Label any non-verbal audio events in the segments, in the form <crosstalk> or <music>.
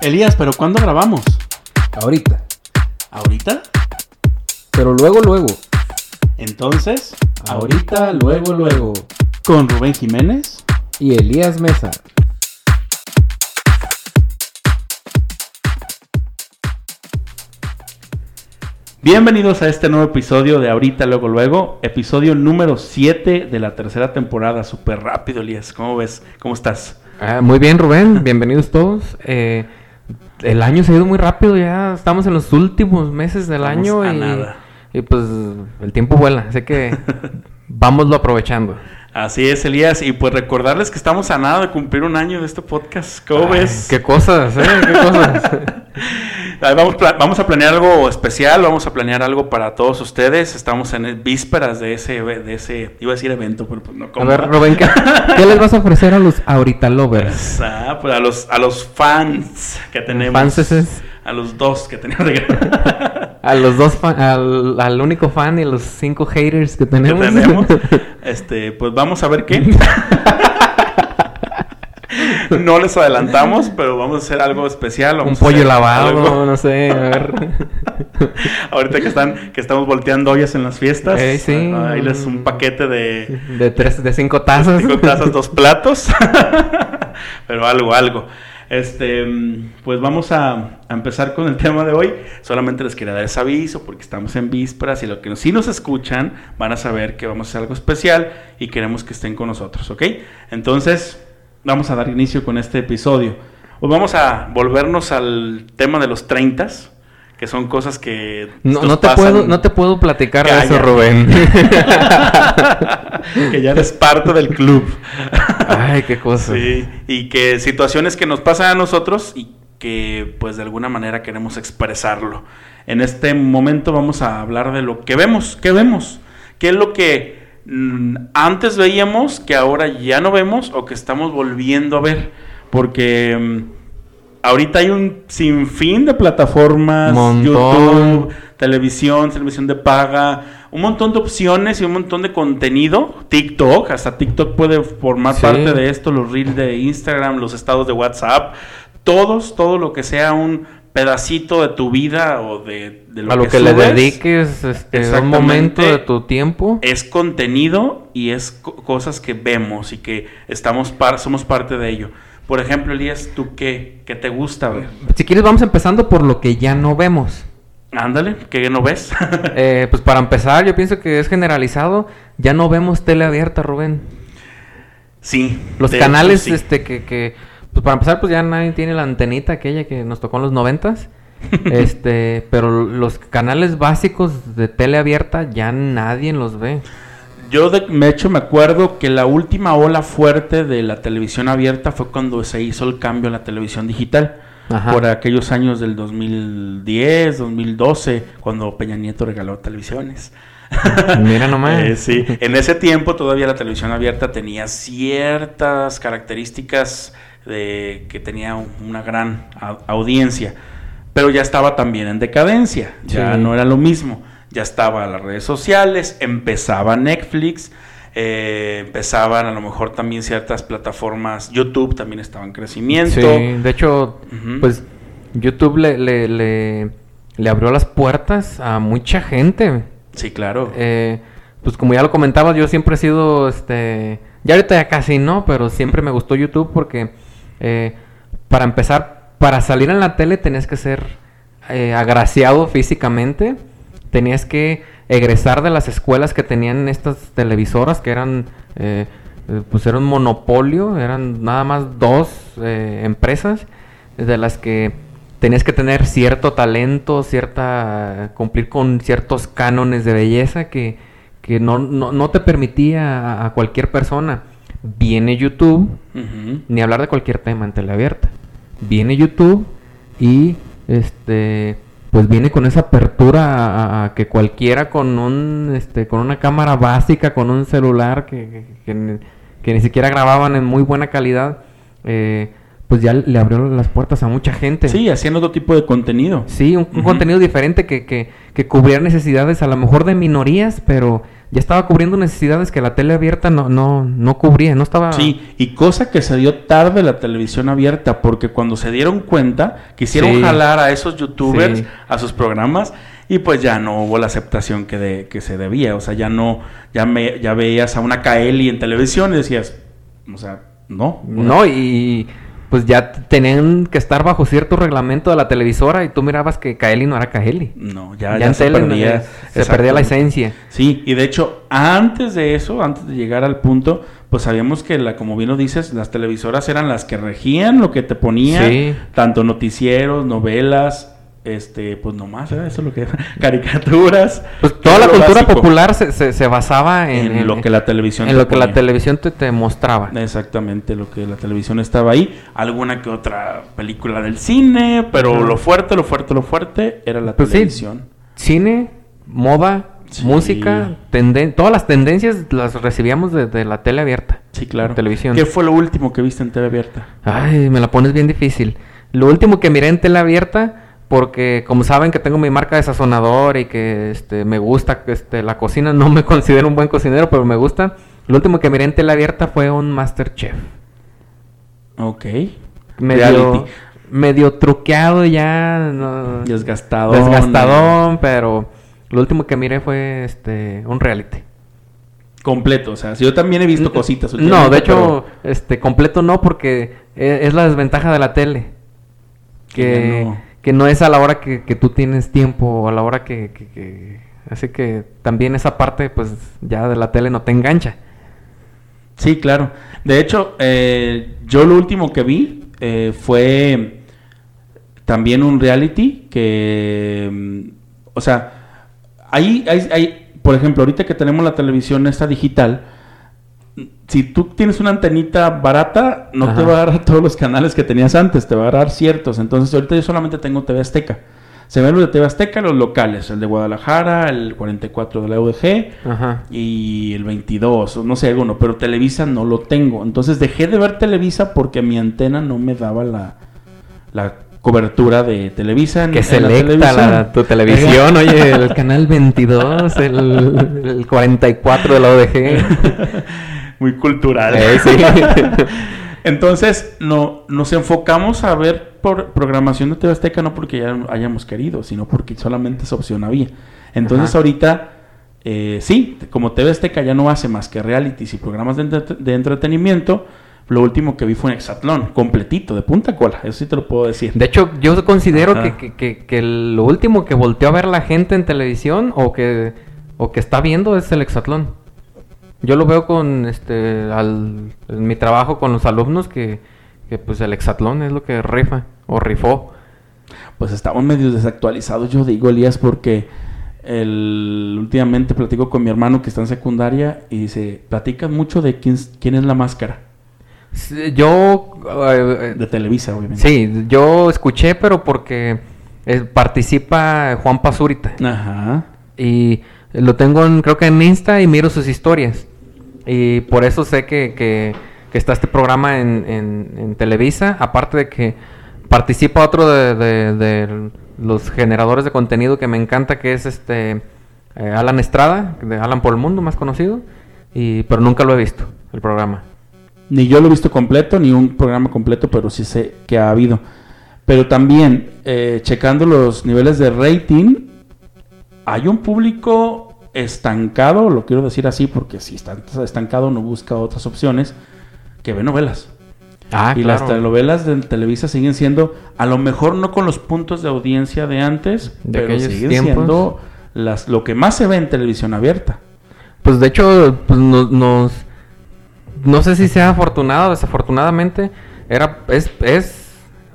Elías, ¿pero cuándo grabamos? Ahorita. ¿Ahorita? Pero luego, luego. Entonces, Ahorita, luego, luego. con Rubén Jiménez. Y Elías Mesa. Bienvenidos a este nuevo episodio de Ahorita, luego, luego. Episodio número 7 de la tercera temporada. Súper rápido, Elías. ¿Cómo ves? ¿Cómo estás? Ah, muy bien, Rubén. Bienvenidos todos. Eh, el año se ha ido muy rápido ya. Estamos en los últimos meses del Estamos año a y, nada. y pues el tiempo vuela. Así que <laughs> vámoslo aprovechando. Así es, Elías. Y pues recordarles que estamos a nada de cumplir un año de este podcast. ¿Cómo Ay, ves? Qué cosas, ¿eh? Qué cosas. <laughs> Vamos, vamos a planear algo especial, vamos a planear algo para todos ustedes. Estamos en vísperas de ese, de ese, iba a decir evento, pero pues no A como. ver, Rubén, ¿qué, qué les vas a ofrecer a los ahorita lovers? <laughs> Ah, pues a los, a los fans que tenemos. Fanses. A los dos que tenemos. <laughs> A los dos fan- al, al único fan y a los cinco haters que que tenemos. tenemos. <laughs> Este, pues vamos a ver qué. No les adelantamos, pero vamos a hacer algo especial. Un vamos pollo lavado, algo- no sé, a ver. <laughs> Ahorita que están, que estamos volteando ollas en las fiestas. Eh, sí. Ahí les un paquete de, De tres, de cinco tazas. cinco tazas, dos <laughs> platos. <laughs> Pero algo, algo. Este, pues vamos a, a empezar con el tema de hoy. Solamente les quería dar ese aviso porque estamos en vísperas y lo que si nos escuchan van a saber que vamos a hacer algo especial y queremos que estén con nosotros, ¿ok? Entonces, vamos a dar inicio con este episodio. Pues vamos a volvernos al tema de los 30 que son cosas que No, te pasan- puedo, no te puedo platicar de eso. Rubén. <laughs> que ya eres parte del club. Ay, qué cosa. Sí, y que situaciones que nos pasan a nosotros y que pues de alguna manera queremos expresarlo. En este momento vamos a hablar de lo que vemos, ¿qué vemos? ¿Qué es lo que antes veíamos que ahora ya no vemos o que estamos volviendo a ver? Porque mm, ahorita hay un sinfín de plataformas, Montón. YouTube, televisión, televisión de paga, un montón de opciones y un montón de contenido. TikTok, hasta TikTok puede formar Sí. parte de esto, los reels de Instagram, los estados de WhatsApp, todos, todo lo que sea un pedacito de tu vida o de, de lo a lo que, que, le dediques este, un momento de tu tiempo. es contenido y es co- cosas que vemos y que estamos par- somos parte de ello. Por ejemplo, Elías, ¿tú qué, qué te gusta ver? Si quieres, vamos empezando por lo que ya no vemos. Ándale, ¿qué no ves? <laughs> Eh, pues para empezar, yo pienso que es generalizado. Ya no vemos tele abierta, Rubén. sí. Los canales, sí. este, que, que, pues para empezar, pues ya nadie tiene la antenita aquella que nos tocó en los noventas. <laughs> este, pero los canales básicos de tele abierta ya nadie los ve. Yo de de hecho me acuerdo que la última ola fuerte de la televisión abierta fue cuando se hizo el cambio a la televisión digital. Ajá. Por aquellos años del 2010, 2012, cuando Peña Nieto regaló televisiones. <laughs> Mira nomás. Eh, sí, en ese tiempo todavía la televisión abierta tenía ciertas características de que tenía un- una gran audiencia, pero ya estaba también en decadencia, ya Sí. no era lo mismo, ya estaba las redes sociales, empezaba Netflix, eh, empezaban a lo mejor también ciertas plataformas, YouTube también estaba en crecimiento. Sí, de hecho, pues YouTube le, le, le, le abrió las puertas a mucha gente. Sí, claro. Eh, pues como ya lo comentabas, yo siempre he sido, este, ya ahorita ya casi no, pero siempre me gustó YouTube porque, eh, para empezar, para salir en la tele tenías que ser eh, agraciado físicamente, tenías que egresar de las escuelas que tenían estas televisoras, que eran, eh, eh, pues era un monopolio, eran nada más dos eh, empresas, de las que tenías que tener cierto talento, cierta, cumplir con ciertos cánones de belleza que, que no, no, no te permitía a, a cualquier persona. Viene YouTube, ni hablar de cualquier tema en teleabierta. Viene YouTube y este pues viene con esa apertura a, que cualquiera con un este con una cámara básica, con un celular que, que- que ni, que ni siquiera grababan en muy buena calidad, eh, pues ya le abrió las puertas a mucha gente. Sí, haciendo otro tipo de contenido. Sí, un, contenido diferente que, que, que cubría necesidades a lo mejor de minorías, pero ya estaba cubriendo necesidades que la tele abierta no, no, no cubría, no estaba... Sí, y cosa que se dio tarde la televisión abierta, porque cuando se dieron cuenta, quisieron Sí. jalar a esos youtubers Sí. a sus programas y pues ya no hubo la aceptación que, de- que se debía. O sea, ya no, ya, me, ya veías a una Kaeli en televisión y decías, o sea, no. No, y pues ya tenían que estar bajo cierto reglamento de la televisora y tú mirabas que Kaeli no era Kaeli. No, ya, Ya, ya en se tele perdía. eh, se perdía la esencia. Sí, y de hecho, antes de eso, antes de llegar al punto, pues sabíamos que, la, como bien lo dices, las televisoras eran las que regían lo que te ponían, Sí. tanto noticieros, novelas, este, pues nomás, ¿eh? eso es lo que <laughs> caricaturas. Pues toda era la cultura básico popular se, se, se basaba en, en, lo que la televisión en te lo que la televisión te, te mostraba. Exactamente, lo que la televisión estaba ahí. Alguna que otra película del cine, pero lo fuerte, lo fuerte, lo fuerte era la Pues sí. televisión. Cine, moda, Sí. música, tenden- todas las tendencias las recibíamos de, de la tele abierta. Sí, claro. Televisión. ¿Qué fue lo último que viste en TV abierta? Ay, me la pones bien difícil. Lo último que miré en tele abierta, porque como saben que tengo mi marca de sazonador y que este, me gusta este, la cocina, <laughs> no me considero un buen cocinero, pero me gusta. Lo último que miré en tele abierta fue un Masterchef. Ok. Medio, medio truqueado ya. no- Desgastado. desgastadón, pero lo último que miré fue este un reality. Completo, o sea, si yo también he visto cositas. No, de hecho, este completo no, porque e- es la desventaja de la tele. Que Que, no. Que no es a la hora que, que tú tienes tiempo o a la hora que, que- que- Así que también esa parte, pues ya de la tele no te engancha. Sí, claro. De hecho, eh, yo lo último que vi eh, fue también un reality que, mm, o sea, ahí, hay, hay, por ejemplo, ahorita que tenemos la televisión esta digital, si tú tienes una antenita barata, no te va a dar todos los canales que tenías antes, te va a dar ciertos. Entonces, ahorita yo solamente tengo TV Azteca. Se ven los de TV Azteca, los locales, el de Guadalajara, el 44 de la UDG Ajá. y el 22, o no sé, alguno, pero Televisa no lo tengo. Entonces dejé de ver Televisa porque mi antena no me daba la, la cobertura de Televisa. En, Que en la selecta la, tu televisión, oye, el <laughs> canal 22, el, el 44 de la ODG. <laughs> Muy cultural. Eh, sí. <laughs> Entonces no, nos enfocamos a ver por programación de TV Azteca no porque ya hayamos querido, sino porque solamente esa opción había. Entonces Ajá. ahorita, eh, sí, como TV Azteca ya no hace más que realities y programas de, entre- de entretenimiento, lo último que vi fue un Exatlón, completito, de punta cola, eso sí te lo puedo decir. De hecho, yo considero que, que, que- que lo último que volteó a ver la gente en televisión o que, o que está viendo es el hexatlón. Yo lo veo con este al, en mi trabajo con los alumnos que, que pues el hexatlón es lo que rifa o rifó. Pues estamos medio desactualizados, yo digo, Elías, porque el, últimamente platico con mi hermano que está en secundaria y dice, platican mucho de quién, es- quién es la máscara, Sí, Yo eh, de Televisa, obviamente. sí, yo escuché, pero porque eh, participa Juan Pazurita. Ajá. Y lo tengo en, creo que en Insta y miro sus historias. Y por eso sé que, que- está este programa en, Televisa. Aparte de que participa otro de los generadores de contenido que me encanta, que es este eh, Alan Estrada, de Alan por el Mundo, más conocido. Y, pero nunca lo he visto, el programa. Ni yo lo he visto completo, ni un programa completo, pero sí sé que ha habido. Pero también, eh, checando los niveles de rating, hay un público estancado, lo quiero decir así, porque si está estancado no busca otras opciones, que ve novelas. Ah, y claro. las telenovelas de Televisa siguen siendo, a lo mejor no con los puntos de audiencia de antes, De pero siguen tiempos. siendo las, lo que más se ve en televisión abierta. Pues de hecho, pues nos, nos- no sé si sea afortunado o desafortunadamente, era, es, es,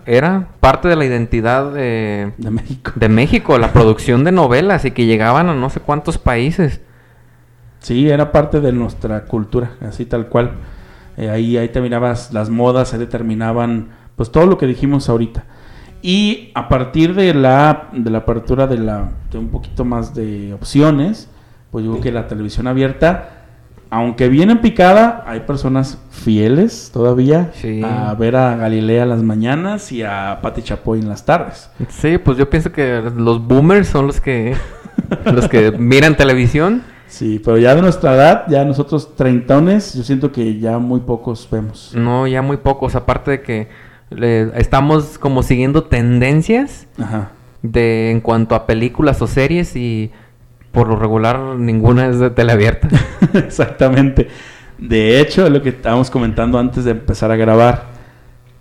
era parte de la identidad de, De México. de México, la producción de novelas y que llegaban a no sé cuántos países. Sí, era parte de nuestra cultura, así tal cual. Eh, ahí, ahí terminabas las modas, ahí determinaban pues todo lo que dijimos ahorita. Y a partir de la, de la apertura de, la, de un poquito más de opciones, pues yo creo que la televisión abierta, aunque viene en picada, hay personas fieles todavía Sí. a ver a Galilea las mañanas y a Pati Chapoy en las tardes. Sí, pues yo pienso que los boomers son los que, los que miran televisión. Sí, pero ya de nuestra edad, ya nosotros treintones, yo siento que ya muy pocos vemos. No, ya muy pocos, aparte de que le- estamos como siguiendo tendencias Ajá. de en cuanto a películas o series y por lo regular ninguna es de teleabierta. <laughs> Exactamente. De hecho, lo que estábamos comentando antes de empezar a grabar,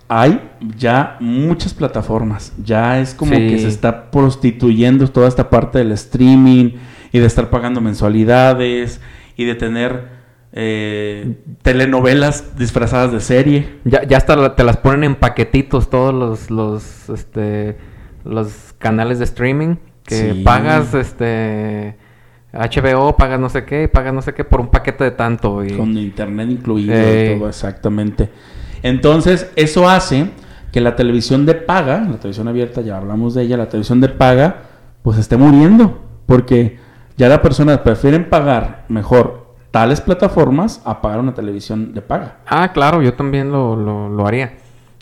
hay ya muchas plataformas. Ya es como Sí. que se está prostituyendo toda esta parte del streaming y de estar pagando mensualidades y de tener eh, telenovelas disfrazadas de serie. ya, ya hasta te las ponen en paquetitos todos los, los, este, los canales de streaming que Sí. pagas, este, HBO, pagas no sé qué, pagas no sé qué por un paquete de tanto. Y... Con internet incluido y todo, exactamente. Entonces, eso hace que la televisión de paga, la televisión abierta, ya hablamos de ella, la televisión de paga, pues esté muriendo. Porque ya las personas prefieren pagar mejor tales plataformas a pagar una televisión de paga. Ah, claro, yo también lo, lo, lo haría.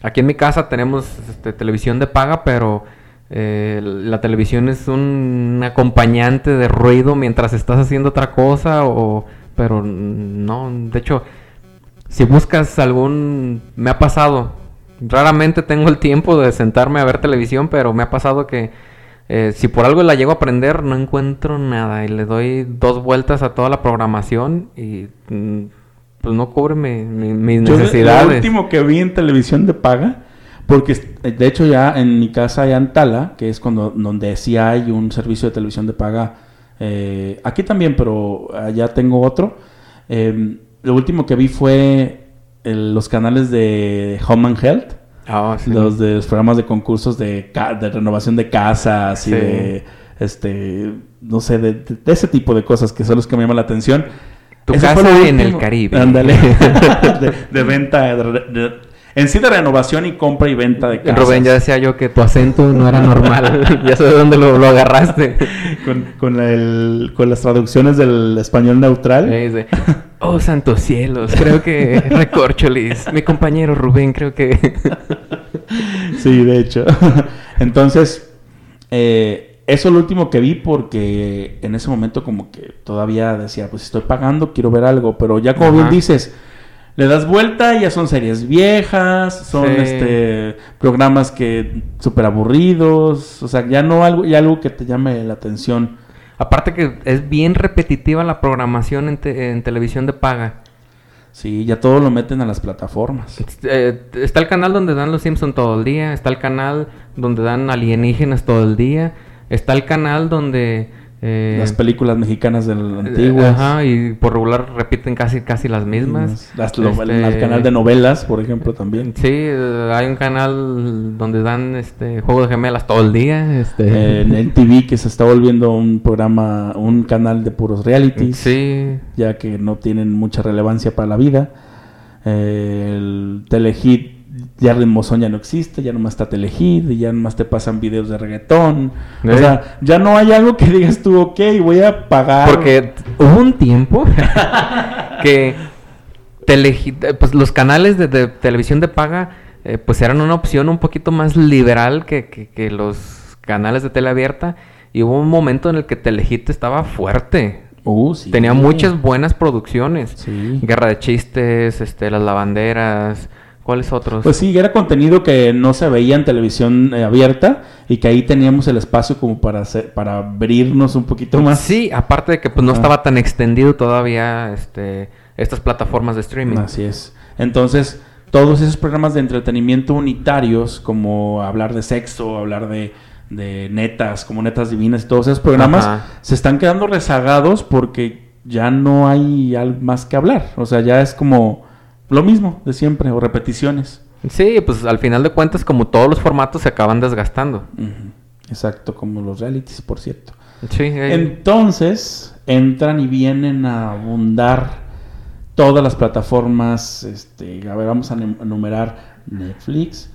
Aquí en mi casa tenemos este, televisión de paga, pero eh, la televisión es un acompañante de ruido mientras estás haciendo otra cosa, o pero no, de hecho, si buscas algún... Me ha pasado, raramente tengo el tiempo de sentarme a ver televisión, pero me ha pasado que eh, si por algo la llego a aprender, no encuentro nada y le doy dos vueltas a toda la programación y mm, pues no cubre mi- mi- mis Yo necesidades. Lo último que vi en televisión de paga, porque de hecho ya en mi casa hay Antala, que es cuando donde sí hay un servicio de televisión de paga. eh, aquí también, pero allá tengo otro. Eh, lo último que vi fue el- los canales de Home and Health, Ah, sí. los de los programas de concursos de, ca- de renovación de casas y de este no sé de, de- de ese tipo de cosas que son los que me llaman la atención. Tu Eso casa en el. Caribe. Ándale. <laughs> <laughs> de, de venta, de- en sí de renovación y compra y venta de casas. Rubén, ya decía yo que tu acento no era normal. <laughs> ya sé de dónde lo, lo agarraste. <laughs> con, con, el- con las traducciones del español neutral. Oh, santos cielos, creo que <laughs> Recorcholis, mi compañero Rubén, creo que... Sí, de hecho. Entonces, eh, eso es lo último que vi porque en ese momento como que todavía decía, pues estoy pagando, quiero ver algo, pero ya como bien dices, le das vuelta, ya son series viejas, son Sí. este programas que súper aburridos, o sea, ya no algo, ya algo que te llame la atención. Aparte que es bien repetitiva la programación en, te- en televisión de paga. Sí, ya todo lo meten a las plataformas. Eh, está el canal donde dan los Simpsons todo el día, está el canal donde dan alienígenas todo el día, está el canal donde... eh, Las películas mexicanas del eh, antiguas. Ajá, y por regular repiten casi casi las mismas. Las- lo- Este, El canal de novelas, por ejemplo, también. Sí, hay un canal donde dan este juego de gemelas todo el día. Este, Eh, en <laughs> el TV que se está volviendo un programa, un canal de puros realities, sí, ya que no tienen mucha relevancia para la vida. Eh, el Telehit, ya Ritmozón ya no existe, ya nomás está Telehit, y ya nomás te pasan videos de reggaetón. O Eh. sea, ya no hay algo que digas tú, ok, voy a pagar. porque hubo un tiempo <laughs> que telegi- eh, pues los canales de, de televisión de paga eh, pues eran una opción un poquito más liberal que, que- que los canales de tele abierta y hubo un momento en el que Telehit estaba fuerte. Uh, sí. Tenía muchas buenas producciones. Sí. Guerra de chistes, este, las lavanderas, ¿cuáles otros? Pues sí, era contenido que no se veía en televisión eh, abierta y que ahí teníamos el espacio como para hacer, para abrirnos un poquito más. Sí, aparte de que pues no Ah. estaba tan extendido todavía este estas plataformas de streaming. Así es. Entonces, todos esos programas de entretenimiento unitarios, como hablar de sexo, hablar de, de netas, como netas divinas y todos esos programas, Ajá. se están quedando rezagados porque ya no hay más que hablar. O sea, ya es como lo mismo de siempre, o repeticiones. Sí, pues al final de cuentas, como todos los formatos se acaban desgastando. Exacto, como los realities, por cierto. Sí, eh, Entonces, entran y vienen a abundar todas las plataformas. Este, a ver, vamos a enumerar Netflix,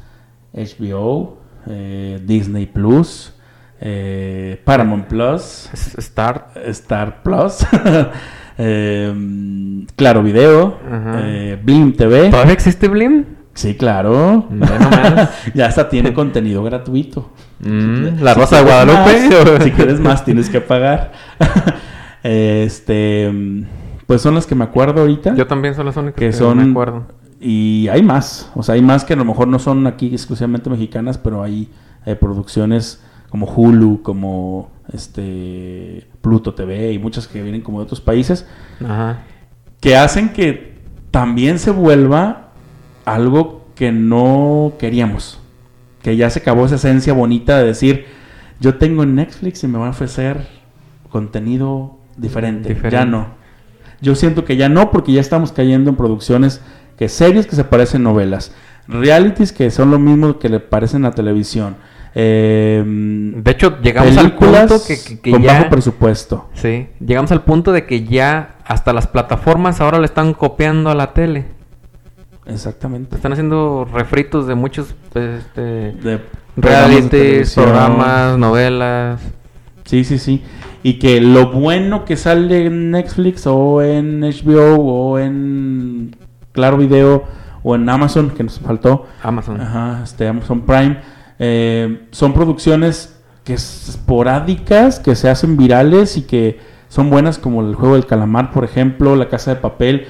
HBO, eh, Disney Plus, eh, Paramount Plus, S- Start. Star Plus, <laughs> eh, Claro Video, eh, Blim TV. ¿Todavía existe Blim? Sí, claro. Bueno, menos. <laughs> ya hasta tiene contenido gratuito. Mm, la Si Rosa de Guadalupe. más, si quieres más, <laughs> tienes que pagar. <laughs> este, pues son las que me acuerdo ahorita. Yo también son las únicas que que, son me acuerdo. y hay más, o sea, hay más que a lo mejor no son aquí exclusivamente mexicanas, pero hay eh, producciones como Hulu, como este Pluto TV y muchas que vienen como de otros países Ajá. que hacen que también se vuelva algo que no queríamos. Que ya se acabó esa esencia bonita de decir, yo tengo Netflix y me va a ofrecer contenido diferente. Diferente. Ya no. Yo siento que ya no, porque ya estamos cayendo en producciones que series que se parecen novelas, realities que son lo mismo que le parecen a televisión. Eh, De hecho, llegamos al punto que, que- que con ya... bajo presupuesto. Sí, llegamos al punto de que ya hasta las plataformas ahora le están copiando a la tele. Exactamente. Están haciendo refritos de muchos este, De programas de realities, programas, novelas. Sí, sí, sí. Y que lo bueno que sale en Netflix o en HBO o en Claro Video o en Amazon, que nos faltó, Amazon. Ajá, este, Amazon Prime, eh, son producciones que es esporádicas, que se hacen virales y que son buenas como el juego del calamar, por ejemplo, La Casa de Papel,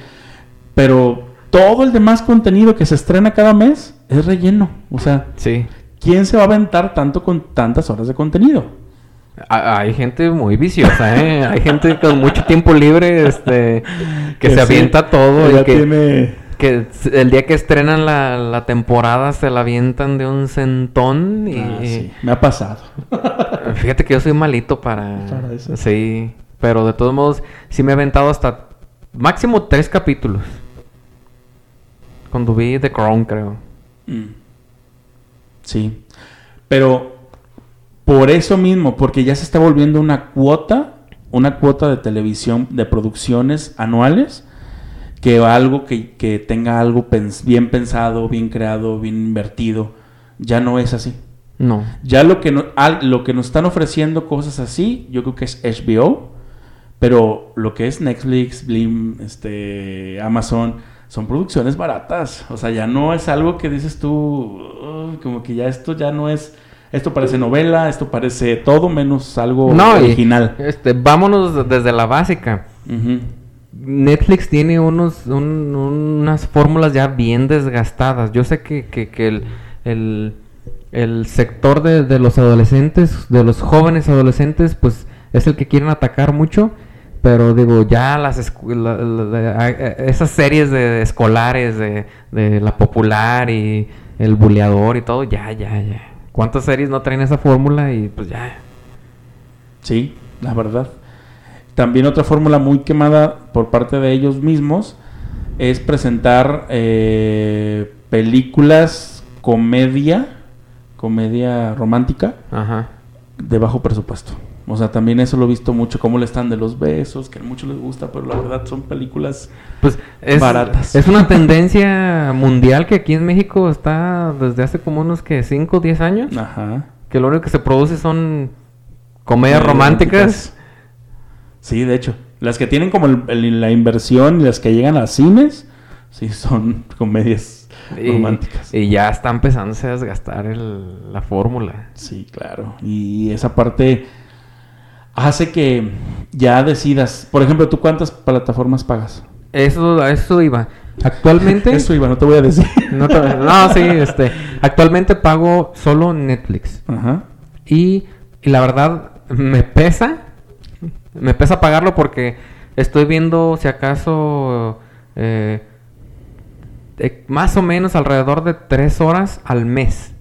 pero todo el demás contenido que se estrena cada mes es relleno. O sea, Sí. ¿quién se va a aventar tanto con tantas horas de contenido? Ha- Hay gente muy viciosa, ¿eh? Hay gente con mucho tiempo libre, este, que, se sí, avienta todo y que, tiene... que el día que estrenan la, la temporada se la avientan de un centón y Ah, sí, me ha pasado. <laughs> fíjate que yo soy malito para, Para eso. sí, pero de todos modos sí me he aventado hasta máximo tres capítulos. Cuando vi The Crown, creo. Mm. Sí. Pero por eso mismo, porque ya se está volviendo una cuota, una cuota de televisión, de producciones anuales, que algo que, que tenga algo pens- bien pensado, bien creado, bien invertido, ya no es así. No. Ya lo que, no- al- lo que nos están ofreciendo cosas así, yo creo que es HBO, pero lo que es Netflix, Blim, este, Amazon, son producciones baratas. O sea, ya no es algo que dices tú, "Uy, como que ya esto ya no es, esto parece novela, esto parece todo menos algo No, y, original. este, vámonos desde la básica. Ujú. Netflix tiene unos, un- unas fórmulas ya bien desgastadas. Yo sé que, que- el, el- sector de, de los adolescentes, de los jóvenes adolescentes, pues es el que quieren atacar mucho. Pero digo, ya las esas series de escolares de, de la popular y el buleador y todo, ya, ya, ya. ¿Cuántas series no traen esa fórmula? Y pues ya. Sí, la verdad. También otra fórmula muy quemada por parte de ellos mismos es presentar eh, películas comedia, comedia romántica Ajá. de bajo presupuesto. O sea, también eso lo he visto mucho, cómo le están de los besos, que a muchos les gusta, pero la verdad son películas... Pues es, Baratas. es una tendencia mundial que aquí en México está desde hace como unos que 5 o 10 años. Ajá. Que lo único que se produce son comedias románticas. Sí, de hecho. Las que tienen como el- el- la inversión y las que llegan a cines, sí, son <laughs> comedias Y, románticas. y ya está empezándose a desgastar el- la fórmula. Sí, claro. Y esa parte hace que ya decidas. Por ejemplo, ¿tú cuántas plataformas pagas? Eso, eso iba. Actualmente. <laughs> Eso iba, no te voy a decir. no, te- no, sí, este. Actualmente pago solo Netflix. Ajá. Y, y la verdad, me pesa. Me pesa pagarlo porque estoy viendo, si acaso, eh, eh, más o menos alrededor de tres horas al mes.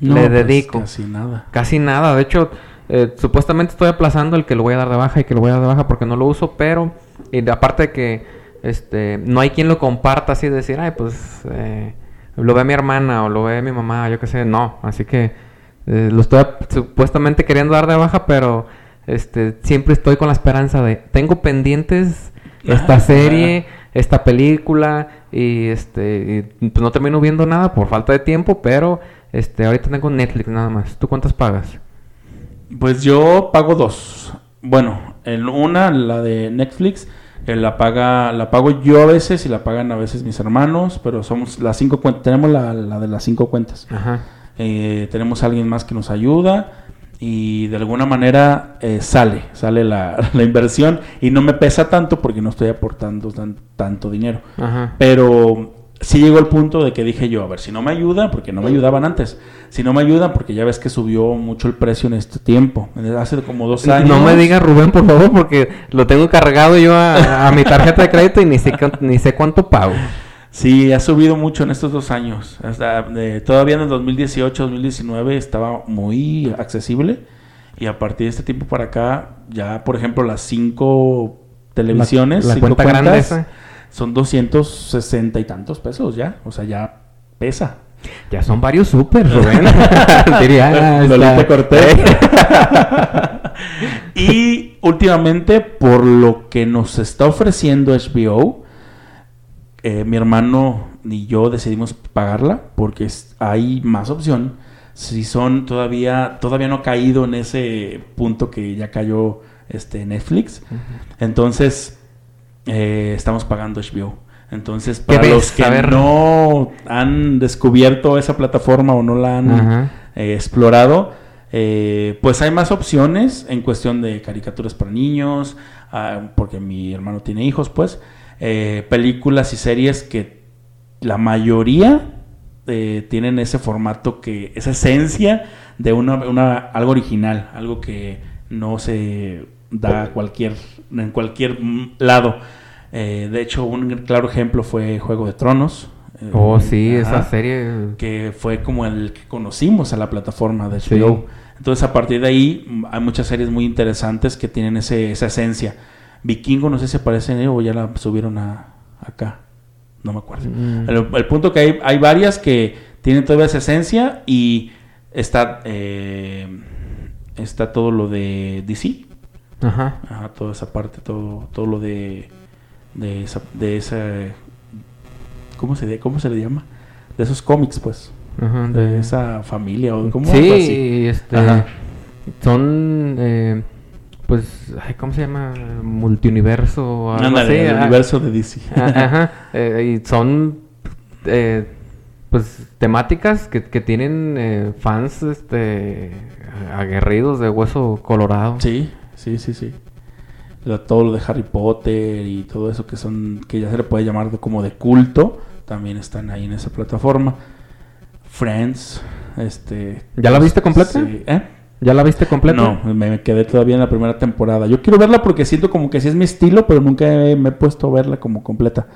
No, le pues, dedico. Casi nada. Casi nada. De hecho, eh, supuestamente estoy aplazando el que lo voy a dar de baja y que lo voy a dar de baja porque no lo uso, pero y aparte de que este no hay quien lo comparta así de decir, ay, pues eh, lo ve mi hermana o lo ve mi mamá, yo qué sé, no. Así que lo estoy supuestamente queriendo dar de baja, pero este siempre estoy con la esperanza de tengo pendientes <laughs> esta Ah, serie, esta película y este y, pues no termino viendo nada por falta de tiempo, pero este ahorita tengo Netflix nada más. ¿Tú cuántas pagas? Pues yo pago dos. Bueno, en una, la de Netflix, eh, la paga, la pago yo a veces y la pagan a veces mis hermanos, pero somos las cinco cuentas, tenemos la, la de las cinco cuentas. Ajá. Eh, tenemos a alguien más que nos ayuda y de alguna manera eh, sale, sale la, <laughs> la inversión y no me pesa tanto porque no estoy aportando tan- tanto dinero. Ajá. Pero sí llegó el punto de que dije yo, a ver, si no me ayuda, porque no me ayudaban antes, si no me ayudan, porque ya ves que subió mucho el precio en este tiempo, hace como dos años. No me digas Rubén, por favor, porque lo tengo cargado yo a, a mi tarjeta de crédito y ni sé, ni sé cuánto pago. Sí, ha subido mucho en estos dos años. Hasta, eh, todavía en el 2018, 2019 estaba muy accesible. Y a partir de este tiempo para acá, ya por ejemplo las cinco televisiones, La- la cinco cuenta grande cuentas, son 260 y tantos pesos ya. O sea, ya pesa. Ya son varios super, Rubén. <laughs> Diría. Lolita Cortés. <laughs> y últimamente, por lo que nos está ofreciendo HBO, eh, mi hermano y yo decidimos pagarla porque es- hay más opción. Si son todavía, todavía no ha caído en ese punto que ya cayó este Netflix. Entonces, eh, estamos pagando HBO. Entonces, ¿Qué para los que ver. no han descubierto esa plataforma o no la han eh, explorado, eh, pues hay más opciones en cuestión de caricaturas para niños, ah, porque mi hermano tiene hijos, pues, eh, películas y series que la mayoría eh, tienen ese formato que, esa esencia de una, una- algo original, algo que no se da cualquier, en cualquier lado. Eh, de hecho, un claro ejemplo fue Juego de Tronos. eh, Oh, sí, esa serie. que fue como el que conocimos a la plataforma de Sí. HBO. Entonces, a partir de ahí, hay muchas series muy interesantes que tienen ese, esa esencia. Vikingo, no sé si aparece en o ya la subieron a, acá. No me acuerdo. Mm. El, el punto que hay, hay varias que tienen todavía esa esencia y está, eh, está todo lo de DC. Ajá. Ajá, toda esa parte, todo, todo lo de, de esa, de esa, ¿cómo se, cómo se le llama? De esos cómics, pues Ajá, de de- esa familia o como algo así. Sí, este, Ajá. son, eh, pues, ay, ¿cómo se llama? Multiuniverso. Ándale, así, el ah, universo de DC. <laughs> Ajá, eh, y son, eh, pues, temáticas que, que tienen eh, fans, este, aguerridos de hueso colorado. Sí, sí, sí, sí. Todo lo de Harry Potter y todo eso que son que ya se le puede llamar de- como de culto, también están ahí en esa plataforma. Friends, este ¿Ya la viste completa? Sí. ¿Eh? ¿Ya la viste completa? No, me quedé todavía en la primera temporada. Yo quiero verla porque siento como que sí es mi estilo, pero nunca he- me he puesto a verla como completa.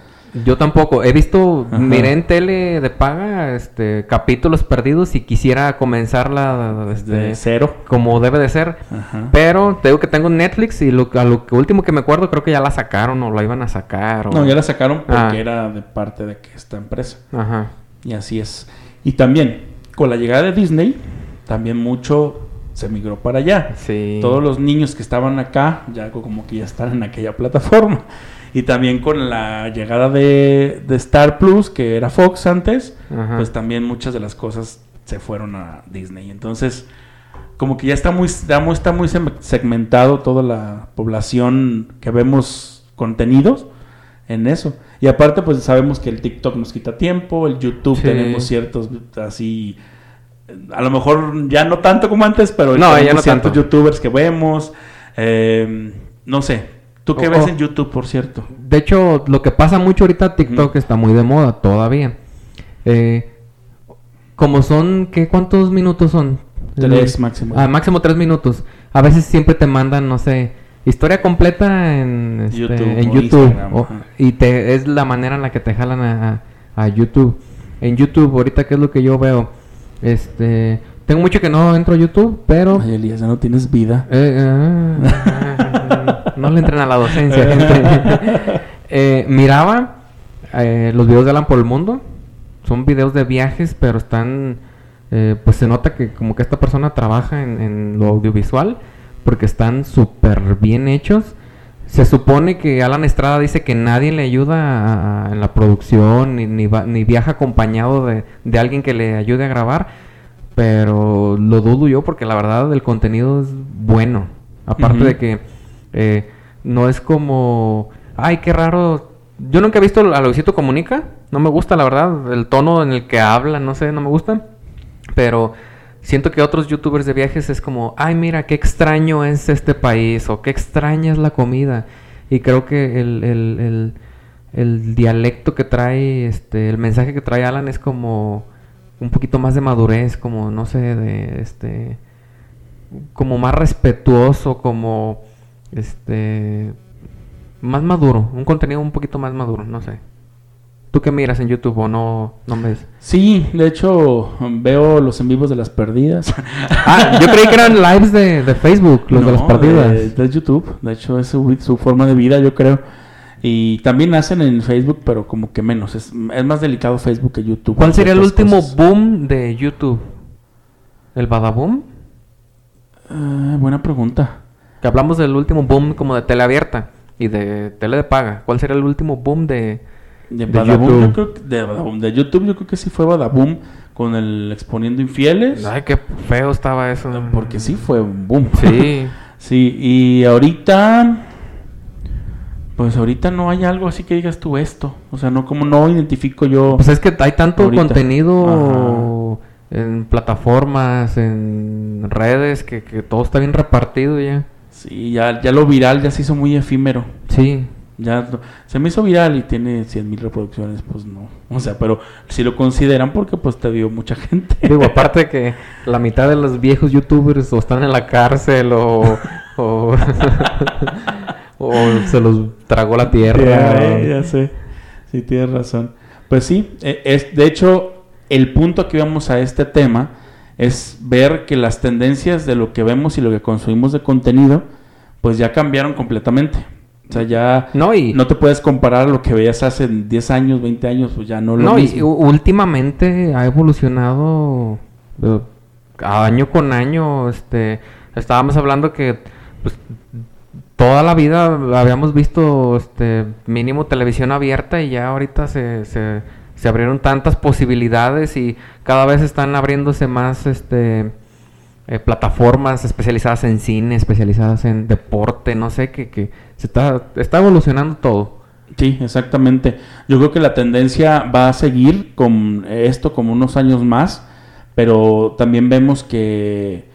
Yo tampoco. He visto, Ajá. miré en tele de paga, este, capítulos perdidos y quisiera comenzarla, este, De cero. como debe de ser. Ajá. Pero te digo que tengo Netflix y lo, a lo que último que me acuerdo creo que ya la sacaron o la iban a sacar. O... No, ya la sacaron porque Ah. era de parte de esta empresa. Ajá. Y así es. Y también, con la llegada de Disney, también mucho se migró para allá. Sí. Todos los niños que estaban acá, ya co- como que ya están en aquella plataforma. Y también con la llegada de, de Star Plus, que era Fox antes, Ajá. pues también muchas de las cosas se fueron a Disney. Entonces, como que ya está muy, ya está muy segmentado toda la población que vemos contenidos en eso. Y aparte, pues sabemos que el TikTok nos quita tiempo, el YouTube Sí. tenemos ciertos así, a lo mejor ya no tanto como antes, pero No, ya no tanto. youtubers que vemos. eh, no sé, ¿tú qué O- ves en YouTube, por cierto? De hecho, lo que pasa mucho ahorita, TikTok Ujú. está muy de moda todavía. Eh, como son, ¿qué, ¿cuántos minutos son? Tres máximo. Ah, máximo tres minutos. A veces siempre te mandan, no sé, historia completa en, este, YouTube en o- y te, es la manera en la que te jalan a, a YouTube. En YouTube, ahorita, ¿qué es lo que yo veo? Este. Tengo mucho que no entro a YouTube, pero. Ay, Elías, ya no tienes vida. Eh, ah, no le entren a la docencia, <laughs> gente. Eh, miraba eh, los videos de Alan por el mundo. Son videos de viajes, pero están. eh, pues se nota que como que esta persona trabaja en, en lo audiovisual porque están súper bien hechos. Se supone que Alan Estrada dice que nadie le ayuda a- a- en la producción ni, ni, va- ni viaja acompañado de, de alguien que le ayude a grabar, pero lo dudo yo porque la verdad el contenido es bueno. Aparte de que eh, no es como, ay, qué raro. Yo nunca he visto a Luisito Comunica, no me gusta la verdad, el tono en el que habla, no sé, no me gusta. Pero siento que otros youtubers de viajes es como, ay, mira, qué extraño es este país o qué extraña es la comida. Y creo que el, el, el, el dialecto que trae, este, el mensaje que trae Alan es como un poquito más de madurez, como, no sé, de, este, como más respetuoso, como, este, más maduro, un contenido un poquito más maduro, no sé. ¿Tú qué miras en YouTube o no, no ves? Sí, de hecho, veo los en vivos de las perdidas. <laughs> Ah, yo creí que eran lives de, de Facebook, los de las No, partidas. De, de YouTube. De hecho, es su, su forma de vida, yo creo. Y también hacen en Facebook, pero como que menos. Es, es más delicado Facebook que YouTube. ¿Cuál sería el último cosas. boom de YouTube? ¿El Badaboom? Ah, buena pregunta. Que hablamos del último boom como de tele abierta y de tele de paga. ¿Cuál sería el último boom de, De, Badaboom, YouTube. yo creo que- de, Badaboom. De YouTube, yo creo que sí fue Badaboom con el exponiendo infieles. Ay, qué feo estaba eso. Porque sí fue un boom. Sí. <laughs> Sí, y ahorita. Pues ahorita no hay algo así que digas tú esto. O sea, no como no identifico yo. Pues es que hay tanto Ahorita. contenido en plataformas, en redes, que, que todo está bien repartido ya. Sí, ya, ya lo viral ya se hizo muy efímero. Sí. Ya no- se me hizo viral y tiene 100 mil reproducciones, pues no. O sea, pero si lo consideran porque pues te vio mucha gente. Digo, <laughs> aparte de que la mitad de los viejos youtubers o están en la cárcel o... o, <laughs> o se los tragó la tierra. Ya, eh, ya sé. Sí, tienes razón. Pues sí, eh, es, de hecho, el punto que vamos a este tema es ver que las tendencias de lo que vemos y lo que consumimos de contenido, pues ya cambiaron completamente. O sea, ya No, y... no te puedes comparar a lo que veías hace 10 años, 20 años, pues ya no lo No, y mismo. últimamente ha evolucionado eh, año con año. Este, estábamos hablando que pues, toda la vida habíamos visto este, mínimo televisión abierta y ya ahorita se, se, se abrieron tantas posibilidades y cada vez están abriéndose más este, eh, plataformas especializadas en cine, especializadas en deporte, no sé, que, que se está, está evolucionando todo. Sí, exactamente. Yo creo que la tendencia va a seguir con esto como unos años más, pero también vemos que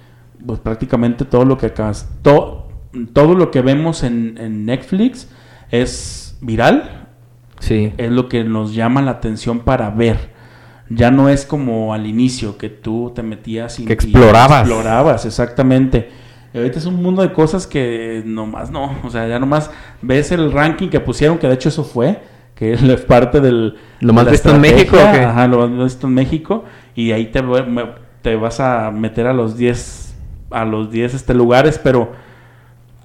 pues prácticamente todo lo que acabas, to- todo lo que vemos en, en Netflix es viral, Sí. es lo que nos llama la atención para ver. Ya no es como al inicio que tú te metías y Que y explorabas. explorabas, exactamente. Y ahorita es un mundo de cosas que nomás no, o sea, ya nomás ves el ranking que pusieron, que de hecho eso fue, que es parte del... ¿Lo más de visto en México, estrategia, o qué? Ajá, lo más visto en México, y ahí te, te vas a meter a los 10, a los 10 este, lugares, pero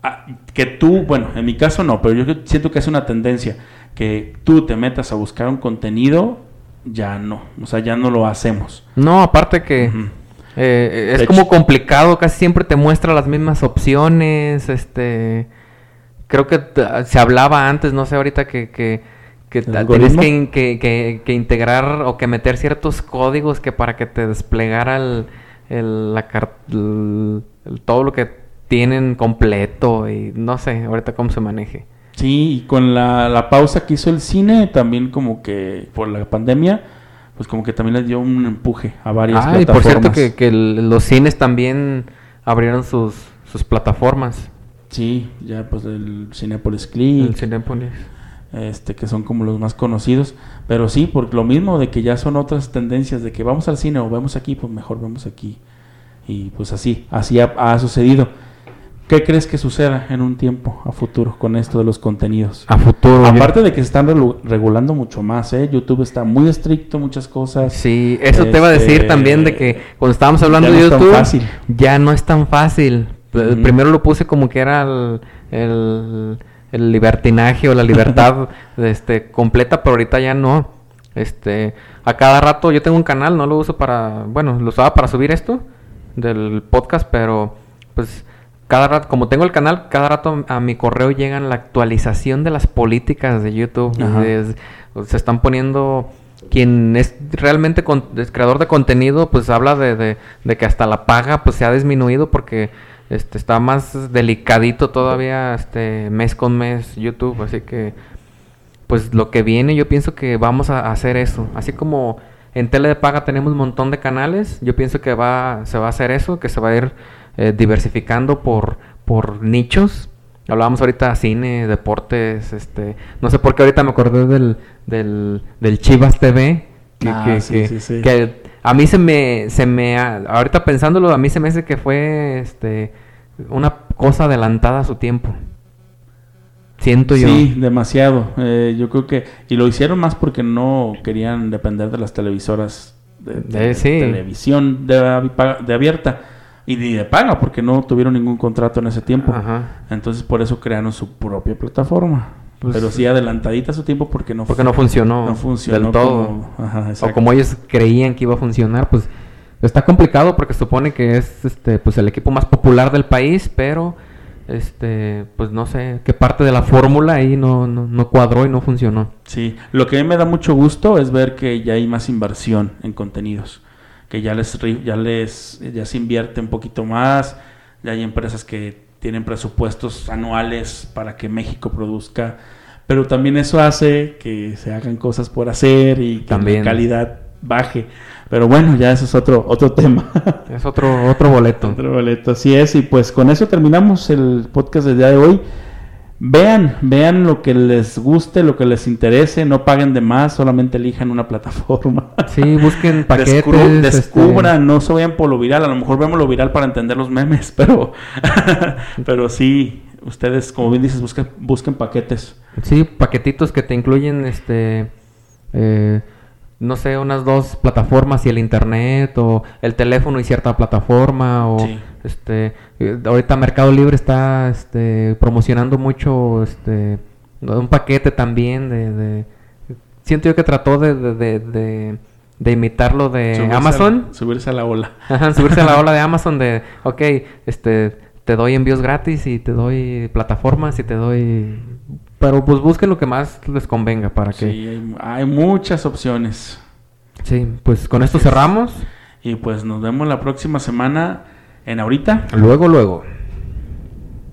ah, que tú, bueno, en mi caso no, pero yo siento que es una tendencia, que tú te metas a buscar un contenido, ya no, o sea, ya no lo hacemos. No, aparte que eh, es De como hecho- complicado, casi siempre te muestra las mismas opciones, este... Creo que se hablaba antes, no sé ahorita que, que, que ¿El t- tienes que, que, que- que integrar o que meter ciertos códigos que para que te desplegara el, el- la el- todo lo que tienen completo y no sé ahorita cómo se maneje. Sí, y con la, la pausa que hizo el cine, también como que por la pandemia, pues como que también le dio un empuje a varias Ah, y por cierto plataformas. que, que el- los cines también abrieron sus, sus plataformas. Sí, ya pues el Cinepolis Click, El Cinépolis. este, que son como los más conocidos. Pero sí, por lo mismo de que ya son otras tendencias de que vamos al cine o vemos aquí, pues mejor vemos aquí. Y pues así, así ha, ha sucedido. ¿Qué crees que suceda en un tiempo a futuro con esto de los contenidos? A futuro. yo- Aparte de que se están regulando mucho más, ¿eh? YouTube está muy estricto, muchas cosas. Sí, eso te iba a decir Este, también de que cuando estábamos hablando ya no de es tan YouTube, fácil. ya no es tan fácil. Primero lo puse como que era el, el, el libertinaje o la libertad <laughs> este, completa, pero ahorita ya no. Este, a cada rato yo tengo un canal, no lo uso para, bueno, lo usaba para subir esto del podcast, pero pues cada rato, como tengo el canal, cada rato a mi correo llegan la actualización de las políticas de YouTube. se están poniendo quien es realmente con- es creador de contenido, pues habla de, de- de que hasta la paga pues se ha disminuido porque este está más delicadito todavía este mes con mes YouTube, así que pues lo que viene yo pienso que vamos a hacer eso, así como en tele de paga tenemos un montón de canales, yo pienso que va se va a hacer eso, que se va a ir eh, diversificando por por nichos. Hablábamos ahorita de cine, deportes, este, no sé por qué ahorita me acordé del, del, del Chivas TV, que, Ah, que- sí, que- sí, sí. que a mí se me, se me, ahorita pensándolo, a mí se me hace que fue, este, una cosa adelantada a su tiempo. Siento yo. Sí, demasiado. Eh, yo creo que... Y lo hicieron más porque no querían depender de las televisoras de, de- Eh, sí. de televisión de abierta. Y ni de paga porque no tuvieron ningún contrato en ese tiempo. Ajá. Entonces por eso crearon su propia plataforma. Pues- Pero sí adelantadita a su tiempo porque no, Porque no funcionó, no funcionó del todo. como- ajá, o como ellos creían que iba a funcionar, pues está complicado porque supone que es este pues el equipo más popular del país, pero este pues no sé qué parte de la fórmula ahí no, no, no cuadró y no funcionó. Sí, lo que a mí me da mucho gusto es ver que ya hay más inversión en contenidos, que ya les ya les ya se invierte un poquito más, ya hay empresas que tienen presupuestos anuales para que México produzca, pero también eso hace que se hagan cosas por hacer y que También. la calidad baje. Pero bueno, ya eso es otro otro tema. <laughs> Es otro otro boleto. Otro boleto, así es. Y pues con eso terminamos el podcast del día de hoy. Vean, vean lo que les guste, lo que les interese, no paguen de más, solamente elijan una plataforma. Sí, busquen <laughs> paquetes. Este, descubran, no se vayan por lo viral, a lo mejor vemos lo viral para entender los memes, <laughs> pero, pero sí, ustedes, como bien dices, busquen, busquen paquetes. Sí, paquetitos que te incluyen, este, eh, no sé, unas dos plataformas y el internet o el teléfono y cierta plataforma o, Sí. Este, eh, ahorita Mercado Libre está, este, promocionando mucho, este, un paquete también de, de- siento yo que trató de, de, de, de- de imitar lo de Subirse a- Amazon. subirse a la ola. Ajá, subirse a la ola de <laughs> Amazon de, ok, este, te doy envíos gratis y te doy plataformas y te doy... Pero pues busquen lo que más les convenga para que... Sí, hay, hay muchas opciones. Sí, pues con esto cerramos. Y pues nos vemos la próxima semana en ahorita. Luego, luego.